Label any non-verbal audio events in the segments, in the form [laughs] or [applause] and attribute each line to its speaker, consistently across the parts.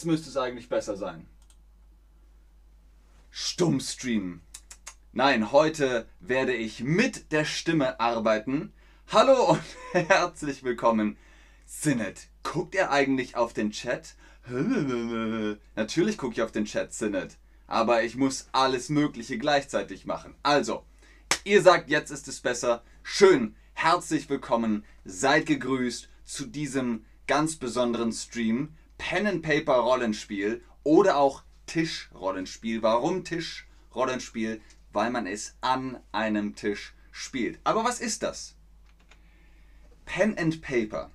Speaker 1: Jetzt müsste es eigentlich besser sein. Stummstream. Nein, heute werde ich mit der Stimme arbeiten. Hallo und [laughs] herzlich willkommen. Sinnet, guckt ihr eigentlich auf den Chat? [laughs] Natürlich gucke ich auf den Chat, Sinnet. Aber ich muss alles Mögliche gleichzeitig machen. Also, ihr sagt, jetzt ist es besser. Schön, herzlich willkommen, seid gegrüßt zu diesem ganz besonderen Stream. Pen and Paper Rollenspiel oder auch Tischrollenspiel. Warum Tischrollenspiel? Weil man es an einem Tisch spielt. Aber was ist das? Pen and Paper.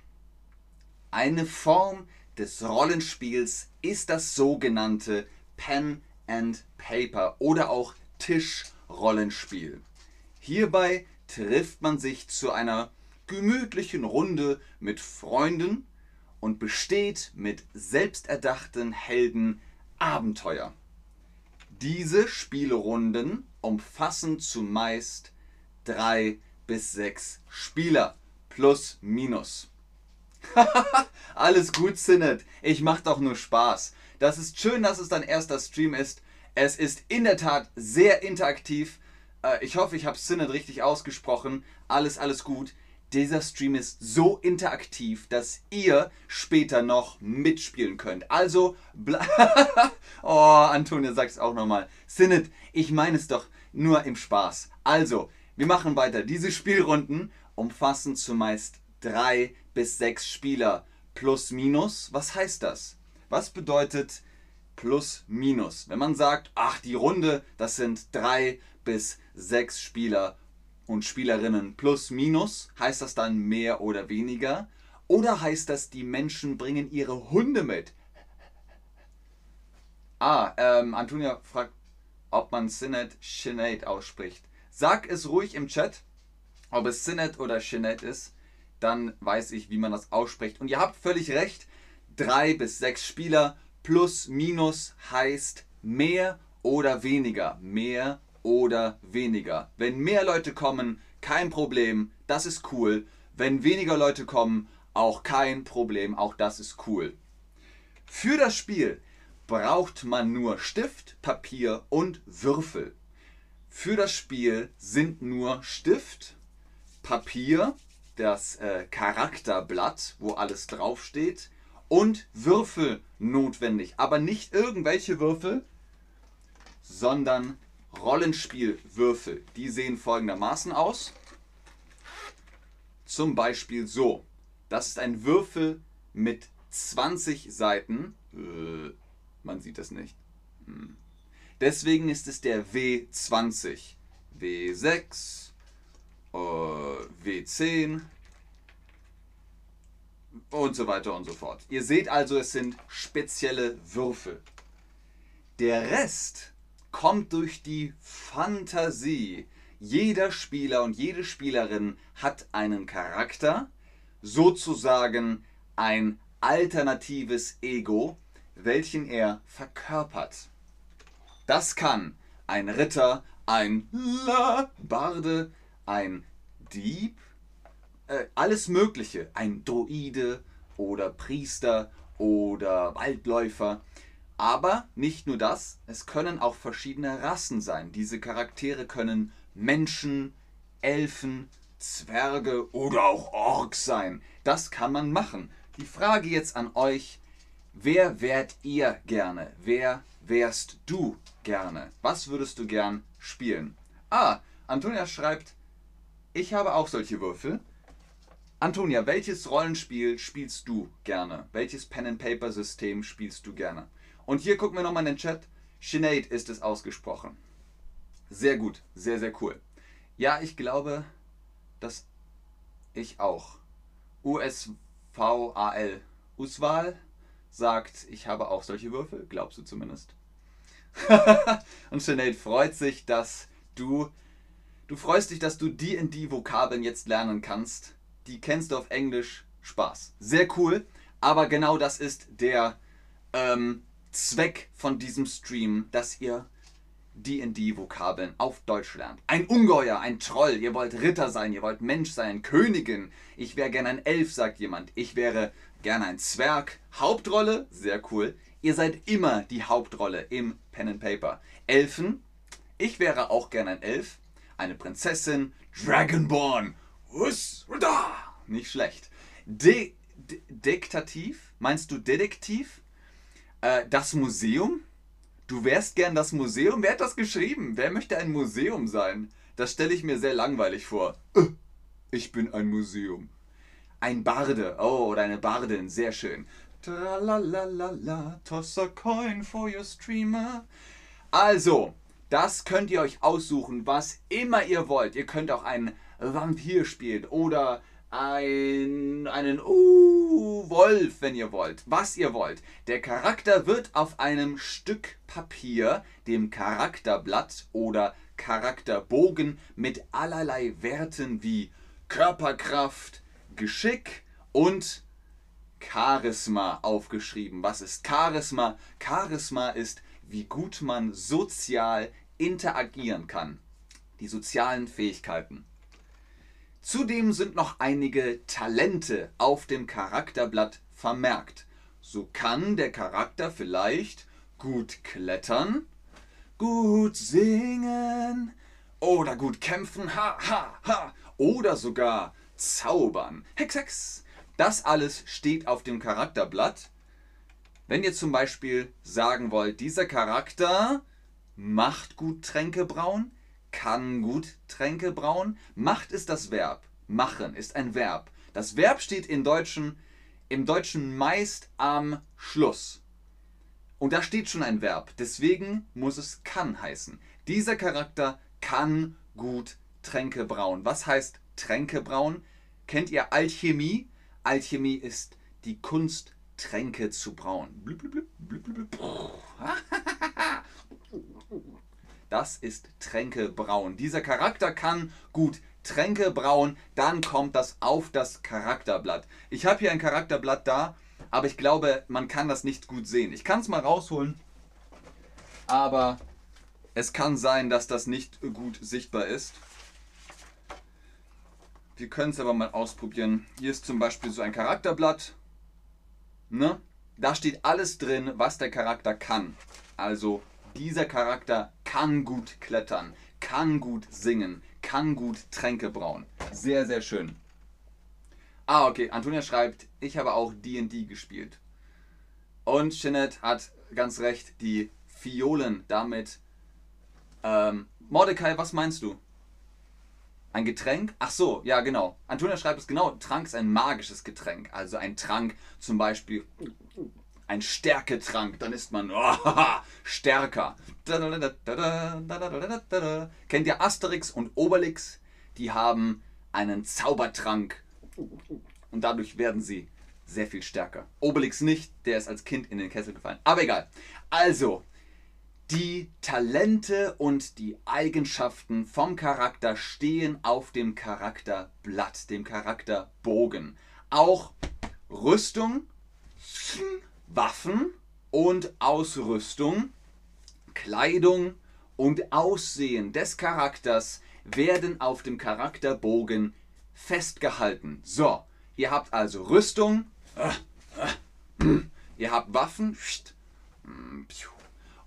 Speaker 1: Eine Form des Rollenspiels ist das sogenannte Pen and Paper oder auch Tischrollenspiel. Hierbei trifft man sich zu einer gemütlichen Runde mit Freunden und besteht mit selbsterdachten Helden Abenteuer. Diese Spielrunden umfassen zumeist drei bis sechs Spieler plus minus. [laughs] Alles gut, Sinnet. Ich mach doch nur Spaß. Das ist schön, dass es dein erster Stream ist. Es ist in der Tat sehr interaktiv. Äh, ich hoffe, ich habe Sinnet richtig ausgesprochen. Alles, alles gut dieser Stream ist so interaktiv, dass ihr später noch mitspielen könnt. Also, [laughs] oh, Antonia, sag's auch nochmal. Sinnet, ich meine es doch nur im Spaß. Also, wir machen weiter. Diese Spielrunden umfassen zumeist drei bis sechs Spieler. Plus, minus, was heißt das? Was bedeutet plus, minus? Wenn man sagt, ach, die Runde, das sind drei bis sechs Spieler und Spielerinnen plus minus, heißt das dann mehr oder weniger? Oder heißt das, die Menschen bringen ihre Hunde mit? Ah, ähm, Antonia fragt, ob man Sinet Sinead ausspricht. Sag es ruhig im Chat, ob es Sinet oder Sinead ist. Dann weiß ich, wie man das ausspricht. Und ihr habt völlig recht. Drei bis sechs Spieler plus minus heißt mehr oder weniger. Mehr oder weniger. Wenn mehr Leute kommen, kein Problem, das ist cool. Wenn weniger Leute kommen, auch kein Problem, auch das ist cool. Für das Spiel braucht man nur Stift, Papier und Würfel. Für das Spiel sind nur Stift, Papier, das äh, Charakterblatt, wo alles draufsteht, und Würfel notwendig. Aber nicht irgendwelche Würfel, sondern Rollenspielwürfel. Die sehen folgendermaßen aus. Zum Beispiel so. Das ist ein Würfel mit 20 Seiten. Äh, man sieht das nicht. Hm. Deswegen ist es der W20. W6, äh, W10 und so weiter und so fort. Ihr seht also, es sind spezielle Würfel. Der Rest kommt durch die Fantasie. Jeder Spieler und jede Spielerin hat einen Charakter, sozusagen ein alternatives Ego, welchen er verkörpert. Das kann ein Ritter, ein La Barde, ein Dieb, äh, alles Mögliche, ein Droide oder Priester oder Waldläufer. Aber nicht nur das, es können auch verschiedene Rassen sein. Diese Charaktere können Menschen, Elfen, Zwerge oder auch Orks sein. Das kann man machen. Die Frage jetzt an euch, wer wärt ihr gerne? Wer wärst du gerne? Was würdest du gern spielen? Ah, Antonia schreibt, ich habe auch solche Würfel. Antonia, welches Rollenspiel spielst du gerne? Welches Pen-and-Paper-System spielst du gerne? Und hier gucken wir nochmal in den Chat. Sinead ist es ausgesprochen. Sehr gut, sehr, sehr cool. Ja, ich glaube, dass ich auch. USVAL. Uswal sagt, ich habe auch solche Würfel. Glaubst du zumindest? [laughs] Und Sinead freut sich, dass du. Du freust dich, dass du die in die Vokabeln jetzt lernen kannst. Die kennst du auf Englisch. Spaß. Sehr cool. Aber genau das ist der ähm, Zweck von diesem Stream, dass ihr D&D-Vokabeln auf Deutsch lernt. Ein Ungeheuer, ein Troll, ihr wollt Ritter sein, ihr wollt Mensch sein, Königin. Ich wäre gerne ein Elf, sagt jemand. Ich wäre gerne ein Zwerg. Hauptrolle, sehr cool. Ihr seid immer die Hauptrolle im Pen and Paper. Elfen, ich wäre auch gern ein Elf, eine Prinzessin, Dragonborn. Us. Nicht schlecht. De, de Dektativ, meinst du Detektiv? Äh, das Museum? Du wärst gern das Museum? Wer hat das geschrieben? Wer möchte ein Museum sein? Das stelle ich mir sehr langweilig vor. Äh, ich bin ein Museum. Ein Barde, oh, oder eine Bardin, sehr schön. Tralalala, toss a coin for your streamer. Also, das könnt ihr euch aussuchen, was immer ihr wollt. Ihr könnt auch einen Vampir spielen oder ein, einen uh, Wolf, wenn ihr wollt. Was ihr wollt. Der Charakter wird auf einem Stück Papier, dem Charakterblatt oder Charakterbogen mit allerlei Werten wie Körperkraft, Geschick und Charisma aufgeschrieben. Was ist Charisma? Charisma ist, wie gut man sozial interagieren kann. Die sozialen Fähigkeiten. Zudem sind noch einige Talente auf dem Charakterblatt vermerkt. So kann der Charakter vielleicht gut klettern, gut singen oder gut kämpfen, ha, ha, ha, oder sogar zaubern. Hex, hex. Das alles steht auf dem Charakterblatt. Wenn ihr zum Beispiel sagen wollt, dieser Charakter macht gut Tränke brauen, kann gut Tränke brauen. Macht ist das Verb. Machen ist ein Verb. Das Verb steht im Deutschen, im Deutschen meist am Schluss. Und da steht schon ein Verb. Deswegen muss es kann heißen. Dieser Charakter kann gut Tränke brauen. Was heißt Tränke brauen? Kennt ihr Alchemie? Alchemie ist die Kunst, Tränke zu brauen. [laughs] [laughs] Das ist Tränke brauen. Dieser Charakter kann gut Tränke brauen, dann kommt das auf das Charakterblatt. Ich habe hier ein Charakterblatt da, aber ich glaube, man kann das nicht gut sehen. Ich kann es mal rausholen, aber es kann sein, dass das nicht gut sichtbar ist. Wir können es aber mal ausprobieren. Hier ist zum Beispiel so ein Charakterblatt. Ne? Da steht alles drin, was der Charakter kann. Also dieser Charakter kann gut klettern, kann gut singen, kann gut Tränke brauen. Sehr, sehr schön. Ah, okay. Antonia schreibt, ich habe auch D&D gespielt. Und Jeanette hat ganz recht, die Fiolen damit. Ähm, Mordecai, was meinst du? Ein Getränk? Ach so, ja genau. Antonia schreibt es genau. Trank ist ein magisches Getränk. Also ein Trank, zum Beispiel ein Stärketrank, dann ist man [laughs] oh, stärker. Kennt ihr Asterix und Obelix? Die haben einen Zaubertrank und dadurch werden sie sehr viel stärker. Obelix nicht, der ist als Kind in den Kessel gefallen. Aber egal. Also, die Talente und die Eigenschaften vom Charakter stehen auf dem Charakterblatt, dem Charakterbogen. Auch Rüstung, Waffen und Ausrüstung, Kleidung und Aussehen des Charakters werden auf dem Charakterbogen festgehalten. So, ihr habt also Rüstung, ihr habt Waffen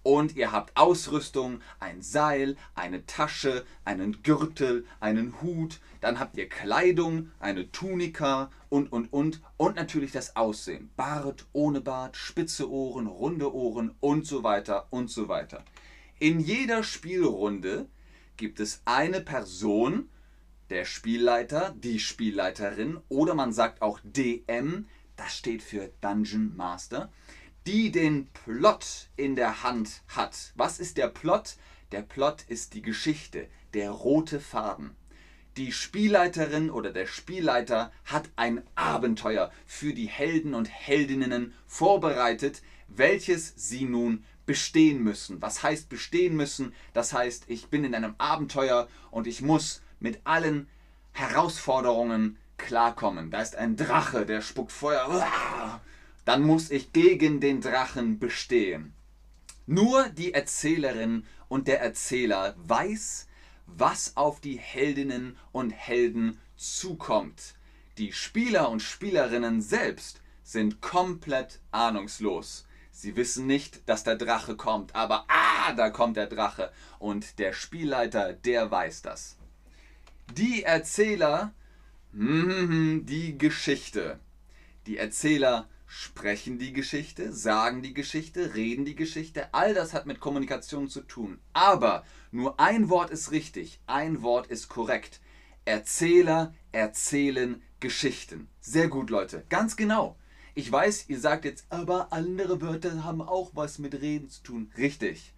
Speaker 1: und ihr habt Ausrüstung, ein Seil, eine Tasche, einen Gürtel, einen Hut, dann habt ihr Kleidung, eine Tunika und, und, und. Und natürlich das Aussehen. Bart, ohne Bart, spitze Ohren, runde Ohren und so weiter und so weiter. In jeder Spielrunde gibt es eine Person, der Spielleiter, die Spielleiterin oder man sagt auch DM, das steht für Dungeon Master, die den Plot in der Hand hat. Was ist der Plot? Der Plot ist die Geschichte, der rote Faden. Die Spielleiterin oder der Spielleiter hat ein Abenteuer für die Helden und Heldinnen vorbereitet, welches sie nun bestehen müssen. Was heißt bestehen müssen? Das heißt, ich bin in einem Abenteuer und ich muss mit allen Herausforderungen klarkommen. Da ist ein Drache, der spuckt Feuer. Dann muss ich gegen den Drachen bestehen. Nur die Erzählerin und der Erzähler weiß, was auf die Heldinnen und Helden zukommt. Die Spieler und Spielerinnen selbst sind komplett ahnungslos. Sie wissen nicht, dass der Drache kommt, aber ah, da kommt der Drache. Und der Spielleiter, der weiß das. Die Erzähler, hm, die Geschichte. Die Erzähler sprechen die Geschichte, sagen die Geschichte, reden die Geschichte. All das hat mit Kommunikation zu tun. Aber nur ein Wort ist richtig, ein Wort ist korrekt. Erzähler erzählen Geschichten. Sehr gut, Leute. Ganz genau. Ich weiß, ihr sagt jetzt, aber andere Wörter haben auch was mit Reden zu tun. Richtig.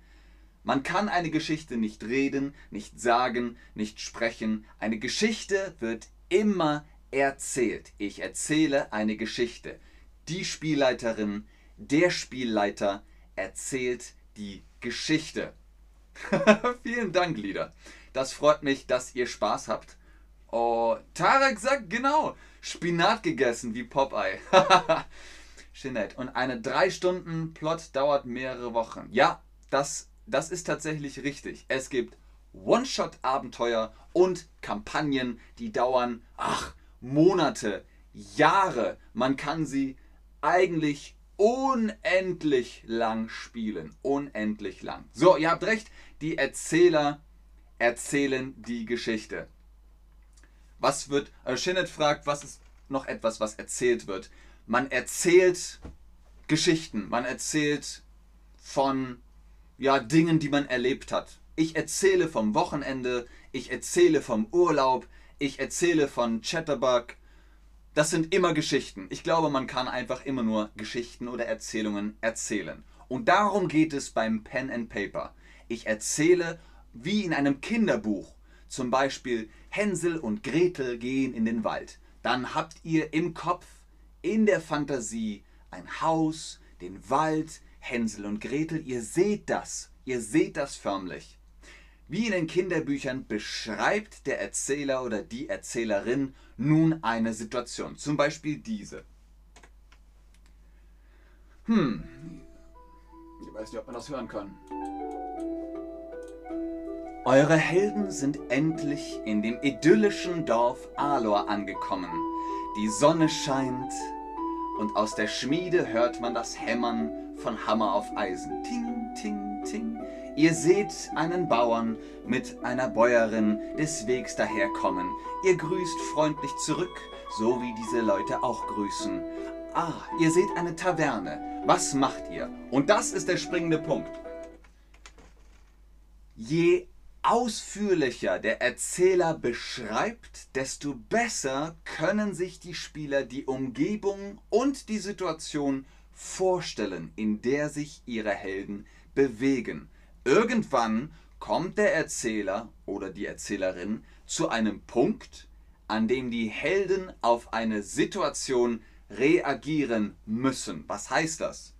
Speaker 1: Man kann eine Geschichte nicht reden, nicht sagen, nicht sprechen. Eine Geschichte wird immer erzählt. Ich erzähle eine Geschichte. Die Spielleiterin, der Spielleiter erzählt die Geschichte. [laughs] Vielen Dank, Lieder. Das freut mich, dass ihr Spaß habt. Oh, Tarek sagt genau, Spinat gegessen wie Popeye. [laughs] Jeanette. Und eine 3 Stunden Plot dauert mehrere Wochen. Ja, das, das ist tatsächlich richtig. Es gibt One-Shot-Abenteuer und Kampagnen, die dauern, ach, Monate, Jahre. Man kann sie eigentlich unendlich lang spielen. Unendlich lang. So, ihr habt recht, die Erzähler erzählen die Geschichte. Was wird, äh, Shinnet fragt, was ist noch etwas, was erzählt wird? Man erzählt Geschichten, man erzählt von ja, Dingen, die man erlebt hat. Ich erzähle vom Wochenende, ich erzähle vom Urlaub, ich erzähle von Chatterbug, das sind immer Geschichten. Ich glaube, man kann einfach immer nur Geschichten oder Erzählungen erzählen. Und darum geht es beim Pen and Paper. Ich erzähle wie in einem Kinderbuch. Zum Beispiel Hänsel und Gretel gehen in den Wald. Dann habt ihr im Kopf, in der Fantasie, ein Haus, den Wald, Hänsel und Gretel. Ihr seht das. Ihr seht das förmlich. Wie in den Kinderbüchern beschreibt der Erzähler oder die Erzählerin nun eine Situation. Zum Beispiel diese. Hm. Ich weiß nicht, ob man das hören kann. Eure Helden sind endlich in dem idyllischen Dorf Alor angekommen. Die Sonne scheint und aus der Schmiede hört man das Hämmern von Hammer auf Eisen. Ting, ting, ting. Ihr seht einen Bauern mit einer Bäuerin des Wegs daherkommen. Ihr grüßt freundlich zurück, so wie diese Leute auch grüßen. Ah, ihr seht eine Taverne. Was macht ihr? Und das ist der springende Punkt. Je ausführlicher der Erzähler beschreibt, desto besser können sich die Spieler die Umgebung und die Situation vorstellen, in der sich ihre Helden bewegen. Irgendwann kommt der Erzähler oder die Erzählerin zu einem Punkt, an dem die Helden auf eine Situation reagieren müssen. Was heißt das?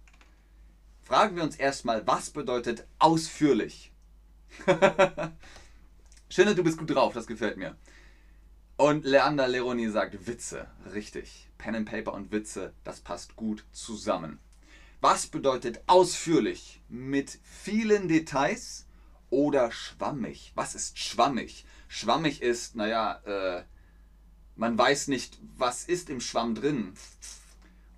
Speaker 1: Fragen wir uns erstmal, was bedeutet ausführlich? [laughs] Schön, du bist gut drauf, das gefällt mir. Und Leander Leroni sagt Witze, richtig. Pen and Paper und Witze, das passt gut zusammen. Was bedeutet ausführlich? Mit vielen Details oder schwammig? Was ist schwammig? Schwammig ist, naja, äh, man weiß nicht, was ist im Schwamm drin.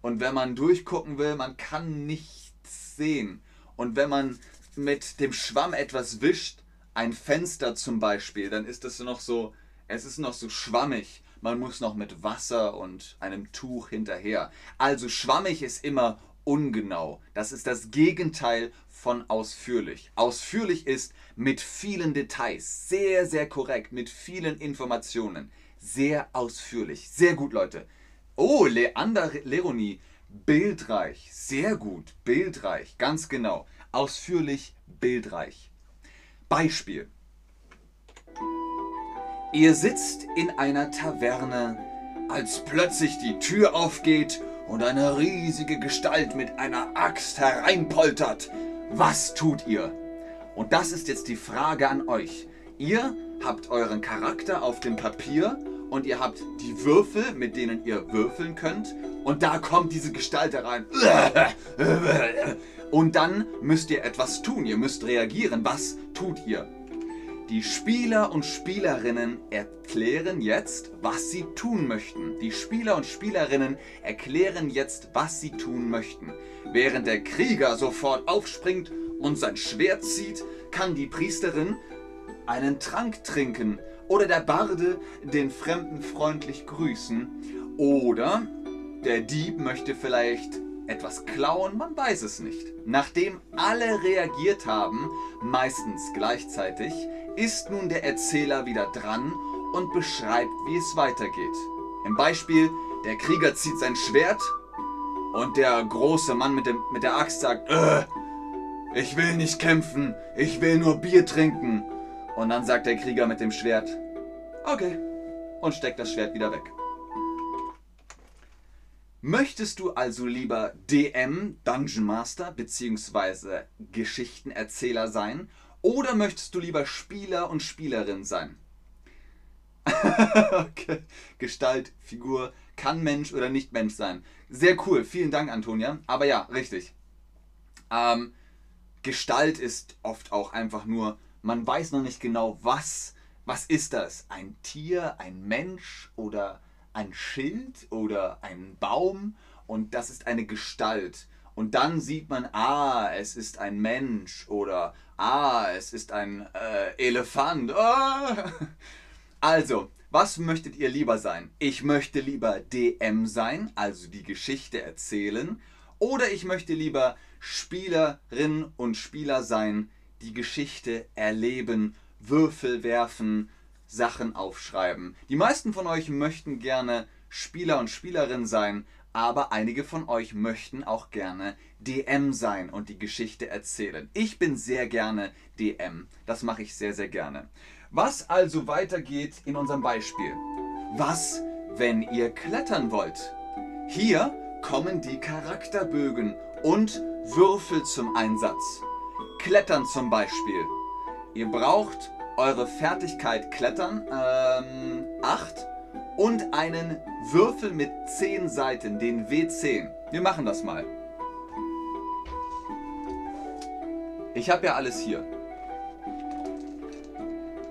Speaker 1: Und wenn man durchgucken will, man kann nichts sehen. Und wenn man mit dem Schwamm etwas wischt, ein Fenster zum Beispiel, dann ist es noch so, es ist noch so schwammig. Man muss noch mit Wasser und einem Tuch hinterher. Also schwammig ist immer ungenau. Das ist das Gegenteil von ausführlich. Ausführlich ist mit vielen Details, sehr, sehr korrekt, mit vielen Informationen. Sehr ausführlich. Sehr gut, Leute. Oh, Leander Leroni, bildreich. Sehr gut, bildreich, ganz genau. Ausführlich, bildreich. Beispiel. Ihr sitzt in einer Taverne, als plötzlich die Tür aufgeht und eine riesige Gestalt mit einer Axt hereinpoltert. Was tut ihr? Und das ist jetzt die Frage an euch. Ihr habt euren Charakter auf dem Papier und ihr habt die Würfel, mit denen ihr würfeln könnt. Und da kommt diese Gestalt herein. [laughs] Und dann müsst ihr etwas tun. Ihr müsst reagieren. Was tut ihr? Die Spieler und Spielerinnen erklären jetzt, was sie tun möchten. Die Spieler und Spielerinnen erklären jetzt, was sie tun möchten. Während der Krieger sofort aufspringt und sein Schwert zieht, kann die Priesterin einen Trank trinken oder der Barde den Fremden freundlich grüßen oder der Dieb möchte vielleicht etwas klauen, man weiß es nicht. Nachdem alle reagiert haben, meistens gleichzeitig, ist nun der Erzähler wieder dran und beschreibt, wie es weitergeht. Im Beispiel, der Krieger zieht sein Schwert und der große Mann mit, dem, mit der Axt sagt, äh, ich will nicht kämpfen, ich will nur Bier trinken. Und dann sagt der Krieger mit dem Schwert, okay, und steckt das Schwert wieder weg. Möchtest du also lieber DM, Dungeon Master bzw. Geschichtenerzähler sein oder möchtest du lieber Spieler und Spielerin sein? [laughs] okay. Gestalt, Figur, kann Mensch oder nicht Mensch sein. Sehr cool, vielen Dank, Antonia. Aber ja, richtig. Ähm, Gestalt ist oft auch einfach nur, man weiß noch nicht genau, was, was ist das? Ein Tier, ein Mensch oder ein Schild oder ein Baum und das ist eine Gestalt. Und dann sieht man, ah, es ist ein Mensch oder ah, es ist ein äh, Elefant. Oh. [laughs] Also, was möchtet ihr lieber sein? Ich möchte lieber DM sein, also die Geschichte erzählen, oder ich möchte lieber Spielerin und Spieler sein, die Geschichte erleben, Würfel werfen, Sachen aufschreiben. Die meisten von euch möchten gerne Spieler und Spielerin sein, aber einige von euch möchten auch gerne DM sein und die Geschichte erzählen. Ich bin sehr gerne DM. Das mache ich sehr, sehr gerne. Was also weitergeht in unserem Beispiel? Was, wenn ihr klettern wollt? Hier kommen die Charakterbögen und Würfel zum Einsatz. Klettern zum Beispiel. Ihr braucht eure Fertigkeit Klettern ähm, 8 und einen Würfel mit 10 Seiten, den W10. Wir machen das mal. Ich habe ja alles hier.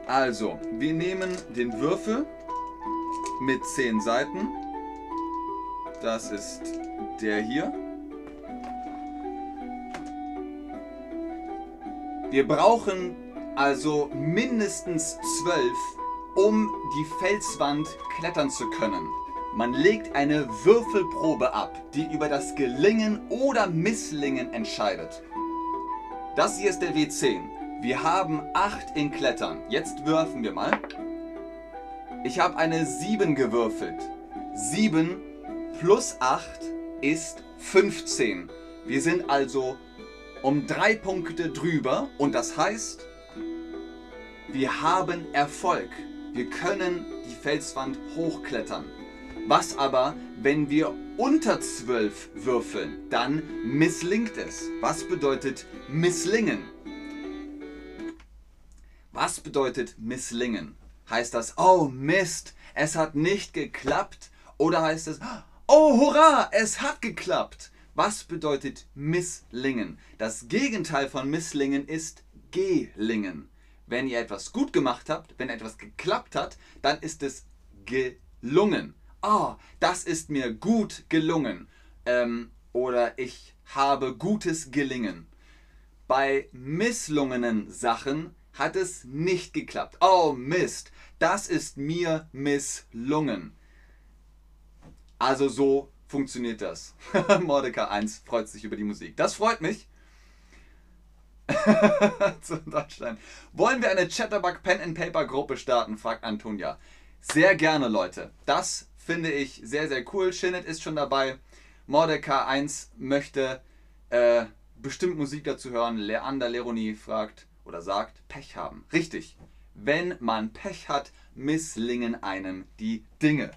Speaker 1: Also, wir nehmen den Würfel mit 10 Seiten. Das ist der hier. Wir brauchen also mindestens zwölf, um die Felswand klettern zu können. Man legt eine Würfelprobe ab, die über das Gelingen oder Misslingen entscheidet. Das hier ist der W10. Wir haben 8 in Klettern. Jetzt würfen wir mal. Ich habe eine 7 gewürfelt. 7 plus 8 ist 15. Wir sind also um drei Punkte drüber und das heißt, wir haben Erfolg. Wir können die Felswand hochklettern. Was aber, wenn wir unter 12 würfeln, dann misslingt es. Was bedeutet misslingen? Was bedeutet misslingen? Heißt das, oh Mist, es hat nicht geklappt? Oder heißt es, oh hurra, es hat geklappt? Was bedeutet misslingen? Das Gegenteil von misslingen ist gelingen. Wenn ihr etwas gut gemacht habt, wenn etwas geklappt hat, dann ist es gelungen. Ah, oh, das ist mir gut gelungen. Ähm, oder ich habe gutes Gelingen. Bei misslungenen Sachen hat es nicht geklappt. Oh Mist, das ist mir misslungen. Also so funktioniert das. [laughs] Mordecai 1 freut sich über die Musik. Das freut mich. [laughs] zu Deutschland. Wollen wir eine Chatterbug Pen and Paper Gruppe starten? fragt Antonia. Sehr gerne, Leute. Das finde ich sehr, sehr cool. Shinnet ist schon dabei. Mordecai 1 möchte äh, bestimmt Musik dazu hören. Leander Leroni fragt oder sagt, Pech haben. Richtig. Wenn man Pech hat, misslingen einem die Dinge.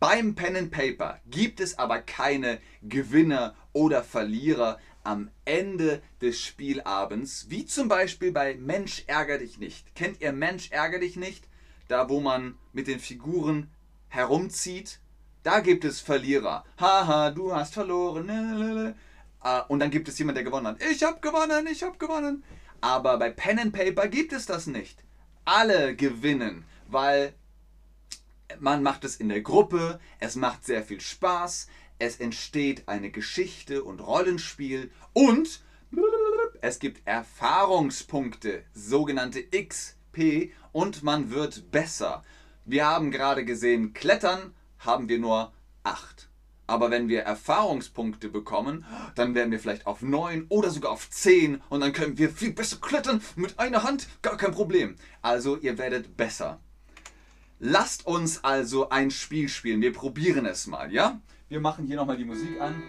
Speaker 1: Beim Pen and Paper gibt es aber keine Gewinner oder Verlierer am Ende des Spielabends, wie zum Beispiel bei Mensch ärger dich nicht. Kennt ihr Mensch ärger dich nicht? Da, wo man mit den Figuren herumzieht, da gibt es Verlierer. Haha, du hast verloren. Ah, und dann gibt es jemanden, der gewonnen hat. Ich habe gewonnen, ich habe gewonnen. Aber bei Pen and Paper gibt es das nicht. alle gewinnen, weil man macht es in der Gruppe, es macht sehr viel Spaß, es entsteht eine Geschichte und Rollenspiel und es gibt Erfahrungspunkte, sogenannte XP und man wird besser. Wir haben gerade gesehen, Klettern haben wir nur 8. Aber wenn wir Erfahrungspunkte bekommen, dann werden wir vielleicht auf 9 oder sogar auf 10 und dann können wir viel besser klettern mit einer Hand, gar kein Problem. Also ihr werdet besser. Lasst uns also ein Spiel spielen. Wir probieren es mal, ja? Wir machen hier nochmal die Musik an.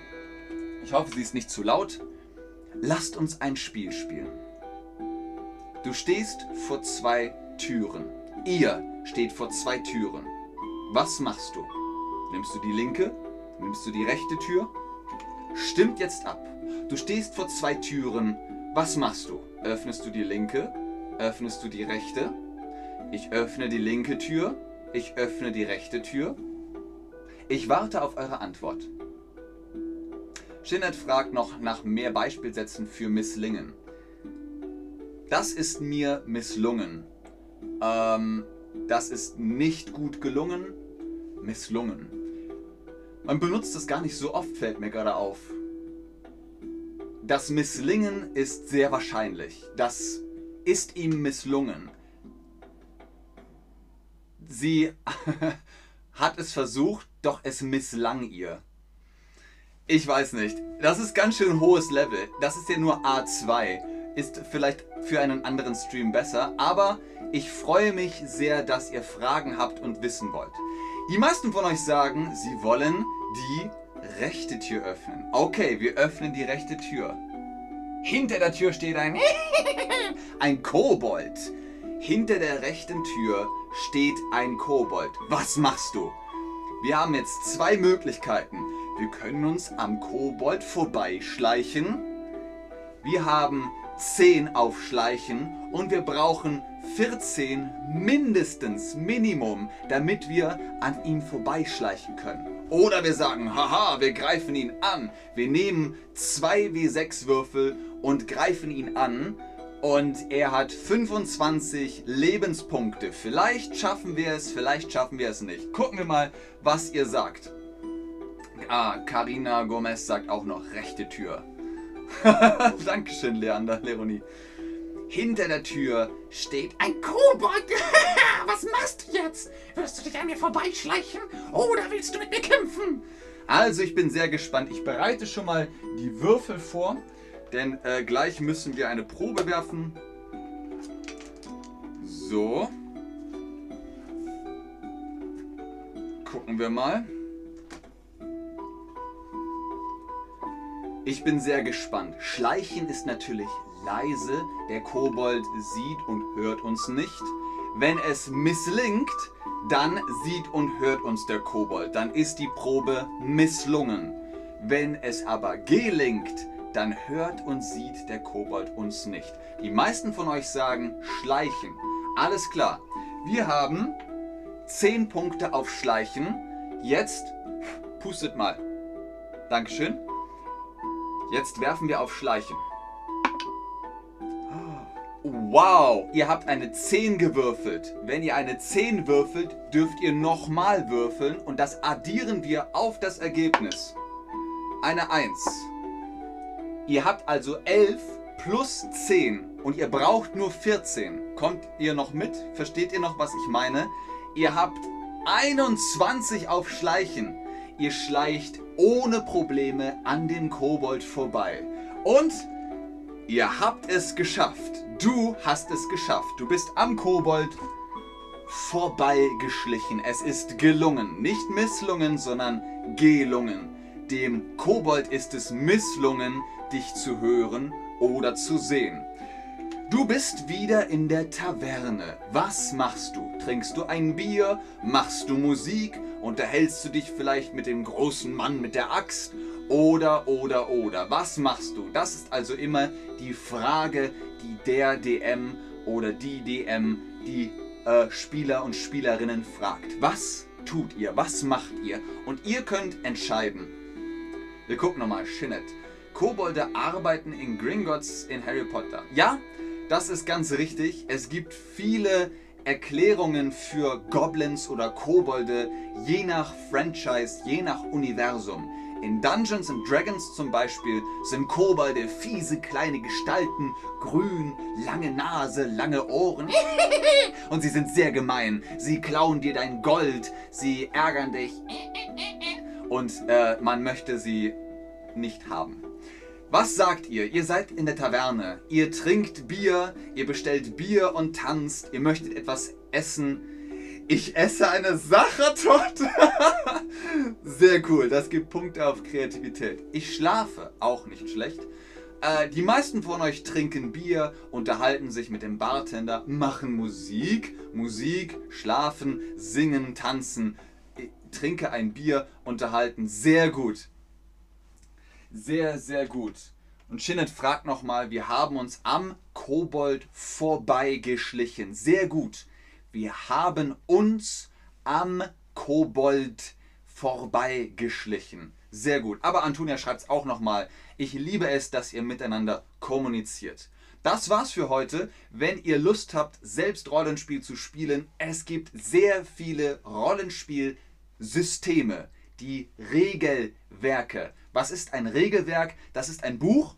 Speaker 1: Ich hoffe, sie ist nicht zu laut. Lasst uns ein Spiel spielen. Du stehst vor zwei Türen. Ihr steht vor zwei Türen. Was machst du? Nimmst du die linke? Nimmst du die rechte Tür? Stimmt jetzt ab. Du stehst vor zwei Türen. Was machst du? Öffnest du die linke? Öffnest du die rechte? Ich öffne die linke Tür. Ich öffne die rechte Tür. Ich warte auf eure Antwort. Shinnet fragt noch nach mehr Beispielsätzen für Misslingen. Das ist mir misslungen. Ähm, das ist nicht gut gelungen. Misslungen. Man benutzt es gar nicht so oft, fällt mir gerade auf. Das Misslingen ist sehr wahrscheinlich. Das ist ihm misslungen. Sie [laughs] hat es versucht, doch es misslang ihr. Ich weiß nicht. Das ist ganz schön hohes Level. Das ist ja nur A2. Ist vielleicht für einen anderen Stream besser, aber ich freue mich sehr, dass ihr Fragen habt und wissen wollt. Die meisten von euch sagen, sie wollen die rechte Tür öffnen. Okay, wir öffnen die rechte Tür. Hinter der Tür steht ein [laughs] ein Kobold. Hinter der rechten Tür steht ein Kobold. Was machst du? Wir haben jetzt zwei Möglichkeiten. Wir können uns am Kobold vorbeischleichen. Wir haben 10 auf Schleichen und wir brauchen 14 mindestens Minimum, damit wir an ihm vorbeischleichen können. Oder wir sagen, haha, wir greifen ihn an. Wir nehmen 2 W6 Würfel und greifen ihn an und er hat 25 Lebenspunkte. Vielleicht schaffen wir es, vielleicht schaffen wir es nicht. Gucken wir mal, was ihr sagt. Ah, Karina Gomez sagt auch noch rechte Tür. [laughs] Dankeschön, Leander, Leonie. Hinter der Tür steht ein Kobold. [laughs] Was machst du jetzt? Wirst du dich an mir vorbeischleichen oder willst du mit mir kämpfen? Also, ich bin sehr gespannt. Ich bereite schon mal die Würfel vor. Denn äh, gleich müssen wir eine Probe werfen. So. Gucken wir mal. Ich bin sehr gespannt. Schleichen ist natürlich leise. Der Kobold sieht und hört uns nicht. Wenn es misslingt, dann sieht und hört uns der Kobold. Dann ist die Probe misslungen. Wenn es aber gelingt, dann hört und sieht der Kobold uns nicht. Die meisten von euch sagen Schleichen. Alles klar. Wir haben 10 Punkte auf Schleichen. Jetzt pustet mal. Dankeschön. Jetzt werfen wir auf Schleichen. Wow, ihr habt eine 10 gewürfelt. Wenn ihr eine 10 würfelt, dürft ihr nochmal würfeln und das addieren wir auf das Ergebnis. Eine 1. Ihr habt also 11 plus 10 und ihr braucht nur 14. Kommt ihr noch mit? Versteht ihr noch, was ich meine? Ihr habt 21 auf Schleichen. Ihr schleicht ohne Probleme an dem Kobold vorbei. Und ihr habt es geschafft. Du hast es geschafft. Du bist am Kobold vorbeigeschlichen. Es ist gelungen. Nicht misslungen, sondern gelungen. Dem Kobold ist es misslungen, dich zu hören oder zu sehen. Du bist wieder in der Taverne. Was machst du? Trinkst du ein Bier? Machst du Musik? Unterhältst du dich vielleicht mit dem großen Mann mit der Axt? Oder, oder, oder. Was machst du? Das ist also immer die Frage, die der DM oder die DM die äh, Spieler und Spielerinnen fragt. Was tut ihr? Was macht ihr? Und ihr könnt entscheiden. Wir gucken nochmal, Shinnet. Kobolde arbeiten in Gringotts in Harry Potter. Ja, das ist ganz richtig. Es gibt viele Erklärungen für Goblins oder Kobolde, je nach Franchise, je nach Universum. In Dungeons and Dragons zum Beispiel sind Kobolde fiese kleine Gestalten, grün, lange Nase, lange Ohren. [laughs] Und sie sind sehr gemein. Sie klauen dir dein Gold, sie ärgern dich. [laughs] Und äh, man möchte sie nicht haben. Was sagt ihr? Ihr seid in der Taverne, ihr trinkt Bier, ihr bestellt Bier und tanzt, ihr möchtet etwas essen. Ich esse eine Sachertorte. [laughs] Sehr cool, das gibt Punkte auf Kreativität. Ich schlafe, auch nicht schlecht. Äh, die meisten von euch trinken Bier, unterhalten sich mit dem Bartender, machen Musik, Musik, schlafen, singen, tanzen. Ich trinke ein Bier, unterhalten. Sehr gut. Sehr, sehr gut. Und Shinnet fragt nochmal, wir haben uns am Kobold vorbeigeschlichen. Sehr gut. Wir haben uns am Kobold vorbeigeschlichen. Sehr gut. Aber Antonia schreibt es auch nochmal. Ich liebe es, dass ihr miteinander kommuniziert. Das war's für heute. Wenn ihr Lust habt, selbst Rollenspiel zu spielen, es gibt sehr viele Rollenspielsysteme, die Regelwerke. Was ist ein Regelwerk? Das ist ein Buch,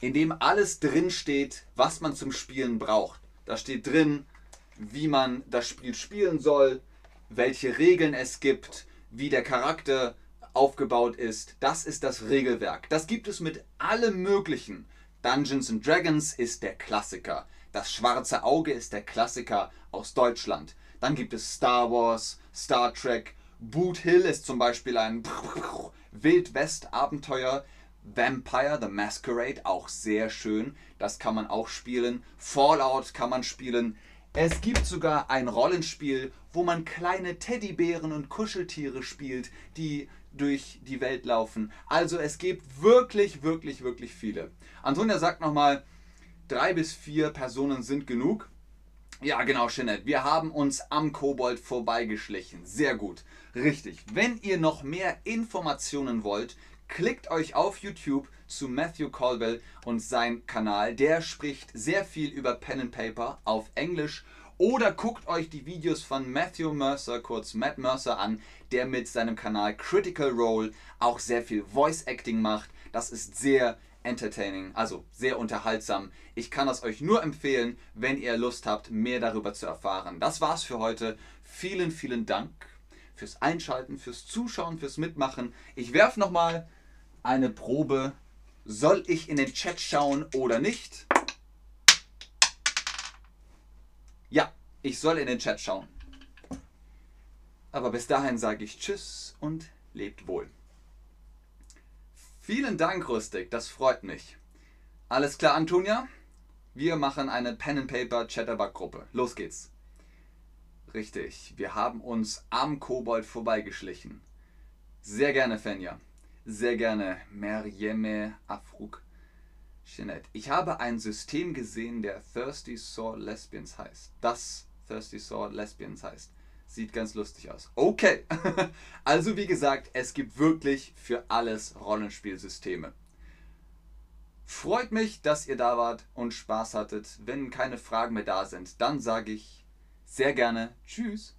Speaker 1: in dem alles drin steht, was man zum Spielen braucht. Da steht drin, wie man das Spiel spielen soll, welche Regeln es gibt, wie der Charakter aufgebaut ist. Das ist das Regelwerk. Das gibt es mit allem Möglichen. Dungeons and Dragons ist der Klassiker. Das schwarze Auge ist der Klassiker aus Deutschland. Dann gibt es Star Wars, Star Trek. Boot Hill ist zum Beispiel ein Wildwest-Abenteuer. Vampire the Masquerade, auch sehr schön. Das kann man auch spielen. Fallout kann man spielen. Es gibt sogar ein Rollenspiel, wo man kleine Teddybären und Kuscheltiere spielt, die durch die Welt laufen. Also es gibt wirklich, wirklich, wirklich viele. Antonia sagt nochmal, drei bis vier Personen sind genug. Ja, genau, Jeanette. Wir haben uns am Kobold vorbeigeschlichen. Sehr gut. Richtig. Wenn ihr noch mehr Informationen wollt, klickt euch auf YouTube zu Matthew Colwell und sein Kanal. Der spricht sehr viel über Pen and Paper auf Englisch. Oder guckt euch die Videos von Matthew Mercer, kurz Matt Mercer, an, der mit seinem Kanal Critical Role auch sehr viel Voice Acting macht. Das ist sehr entertaining, also sehr unterhaltsam. Ich kann das euch nur empfehlen, wenn ihr Lust habt, mehr darüber zu erfahren. Das war's für heute. Vielen, vielen Dank fürs Einschalten, fürs Zuschauen, fürs Mitmachen. Ich werfe nochmal eine Probe. Soll ich in den Chat schauen oder nicht? Ja, ich soll in den Chat schauen. Aber bis dahin sage ich Tschüss und lebt wohl. Vielen Dank, Rustik, das freut mich. Alles klar, Antonia? Wir machen eine Pen and Paper Chatterbug Gruppe. Los geht's. Richtig, wir haben uns am Kobold vorbeigeschlichen. Sehr gerne, Fenja. Sehr gerne, Meryeme Afruk Jeanette. Ich habe ein System gesehen, der Thirsty Sword Lesbians heißt. Das Thirsty Sword Lesbians heißt. Sieht ganz lustig aus. Okay. [laughs] also wie gesagt, es gibt wirklich für alles Rollenspielsysteme. Freut mich, dass ihr da wart und Spaß hattet. Wenn keine Fragen mehr da sind, dann sage ich sehr gerne Tschüss.